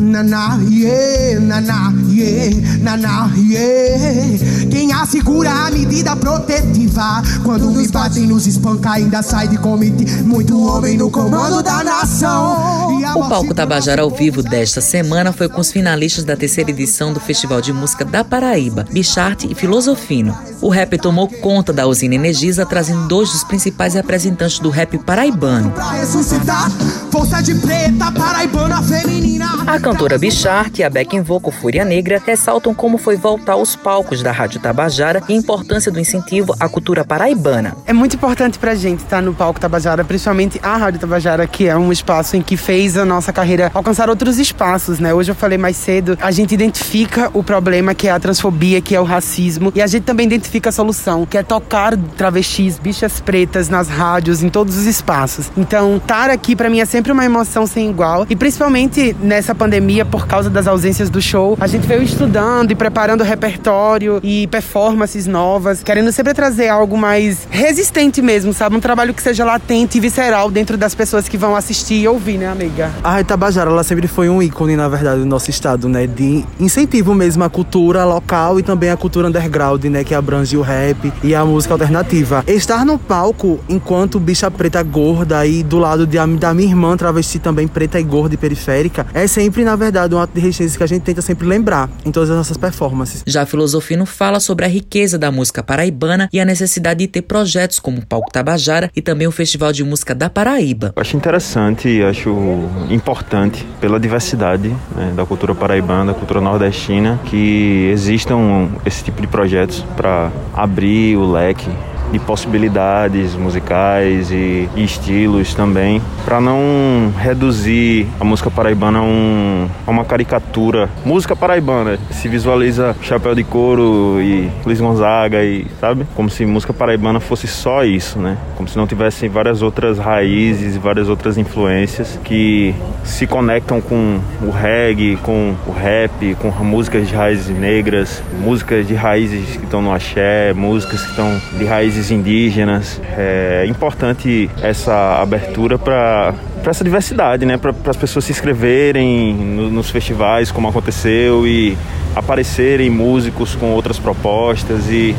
Naná, yeah, naná, yeah, naná, yeah. Quem assegura a medida protetiva Quando me batem, nos espanca, ainda sai de comitê Muito homem no comando da nação O palco Tabajara ao vivo desta semana foi com os finalistas da terceira edição do Festival de Música da Paraíba, Bicharte e Filosofino. O rap tomou conta da usina Energisa, trazendo dois dos principais representantes do rap paraibano. A cantora Bicharte e a backing vocal Fúria Negra ressaltam como foi voltar aos palcos da Rádio Tabajara e a importância do incentivo à cultura paraibana. É muito importante pra gente estar no palco Tabajara, principalmente a Rádio Tabajara, que é um espaço em que fez a nossa carreira alcançar outros espaços, né? Hoje eu falei mais cedo, a gente identifica o problema que é a transfobia, que é o racismo, e a gente também identifica a solução, que é tocar travestis, bichas pretas nas rádios, em todos os espaços. Então, estar aqui para mim é sempre uma emoção sem igual. E principalmente nessa pandemia, por causa das ausências do show, a gente veio estudando e preparando repertório e performances novas, querendo sempre trazer algo mais resistente mesmo, sabe? Um trabalho que seja latente e visceral dentro das pessoas que vão assistir e ouvir, né, amiga? A Itabajara, ela sempre foi um ícone, na verdade, do nosso estado, né? De incentivo mesmo à cultura local e também à cultura underground, né? Que abrange abrange o rap e a música alternativa. Estar no palco enquanto bicha preta gorda e do lado de, da minha irmã travesti também preta e gorda e periférica é sempre, na verdade, um ato de resistência que a gente tenta sempre lembrar em todas as nossas performances. Já Filosofino fala sobre a riqueza da música paraibana e a necessidade de ter projetos como o Palco Tabajara e também o Festival de Música da Paraíba. Acho interessante, acho importante pela diversidade né, da cultura paraibana, da cultura nordestina, que existam esse tipo de projetos para abrir o leque de possibilidades musicais e, e estilos também, para não reduzir a música paraibana a, um, a, uma caricatura. Música paraibana se visualiza Chapéu de Couro e Luiz Gonzaga e sabe, como se música paraibana fosse só isso, né? Como se não tivesse várias outras raízes, várias outras influências que se conectam com o reggae, com o rap, com músicas de raízes negras, músicas de raízes que estão no axé, músicas que estão de raízes indígenas. É importante essa abertura para para essa diversidade, né? Para as pessoas se inscreverem no, nos festivais, como aconteceu, e aparecerem músicos com outras propostas e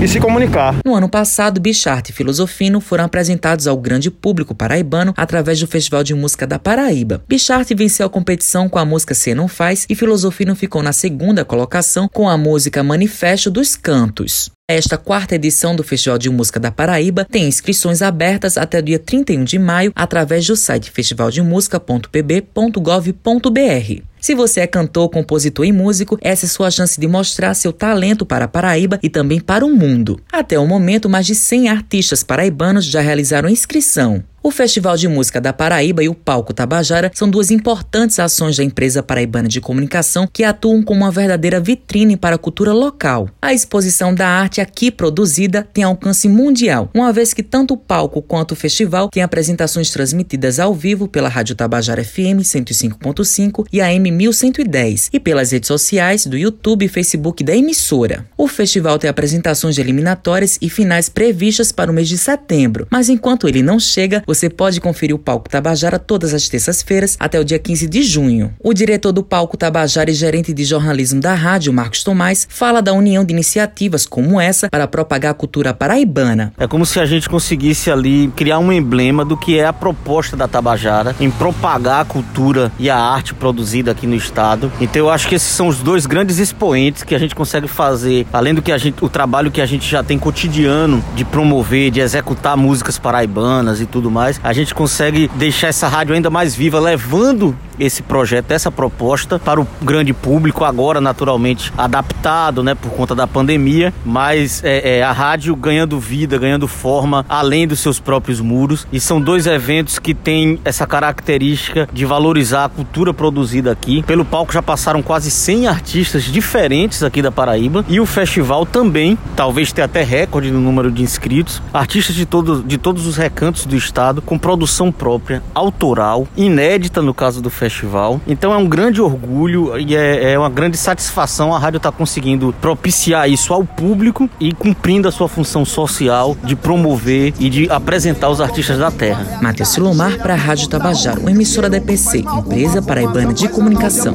e se comunicar. No ano passado, Bicharte e Filosofino foram apresentados ao grande público paraibano através do Festival de Música da Paraíba. Bicharte venceu a competição com a música Se Não Faz e Filosofino ficou na segunda colocação com a música Manifesto dos Cantos. Esta quarta edição do Festival de Música da Paraíba tem inscrições abertas até o dia 31 de maio através do site festivaldemusica.pb.gov.br. Se você é cantor, compositor e músico, essa é sua chance de mostrar seu talento para a Paraíba e também para o mundo. Até o momento, mais de 100 artistas paraibanos já realizaram inscrição. O Festival de Música da Paraíba e o Palco Tabajara são duas importantes ações da empresa paraibana de comunicação que atuam como uma verdadeira vitrine para a cultura local. A exposição da arte aqui produzida tem alcance mundial, uma vez que tanto o palco quanto o festival têm apresentações transmitidas ao vivo pela Rádio Tabajara FM 105.5 e AM 1110 e pelas redes sociais do YouTube e Facebook da emissora. O festival tem apresentações eliminatórias e finais previstas para o mês de setembro, mas enquanto ele não chega, você pode conferir o Palco Tabajara todas as terças-feiras até o dia 15 de junho. O diretor do Palco Tabajara e gerente de jornalismo da rádio, Marcos Tomás, fala da união de iniciativas como essa para propagar a cultura paraibana. É como se a gente conseguisse ali criar um emblema do que é a proposta da Tabajara em propagar a cultura e a arte produzida aqui no estado. Então eu acho que esses são os dois grandes expoentes que a gente consegue fazer, além do que a gente, o trabalho que a gente já tem cotidiano de promover, de executar músicas paraibanas e tudo mais mais, a gente consegue deixar essa rádio ainda mais viva, levando esse projeto, essa proposta para o grande público, agora naturalmente adaptado, né, por conta da pandemia, mas é, é, a rádio ganhando vida, ganhando forma além dos seus próprios muros. E são dois eventos que têm essa característica de valorizar a cultura produzida aqui. Pelo palco já passaram quase 100 artistas diferentes aqui da Paraíba e o festival também, talvez tenha até recorde no número de inscritos, artistas de, todo, de todos os recantos do estado com produção própria, autoral, inédita no caso do festival festival. Então é um grande orgulho e é, é uma grande satisfação a rádio estar tá conseguindo propiciar isso ao público e cumprindo a sua função social de promover e de apresentar os artistas da terra. Matheus Silomar para a Rádio Tabajara, uma emissora da EPC, empresa paraibana de comunicação.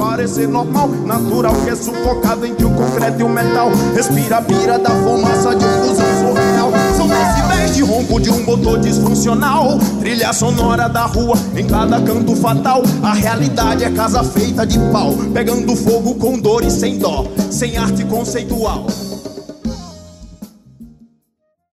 natural que é sufocado entre o concreto e o metal. Respira a pira da fumaça de um fusão. São decibéis de ronco de um motor disfuncional. Trilha sonora da rua em cada canto fatal. A realidade é casa feita de pau, pegando fogo com dor e sem dó, sem arte conceitual.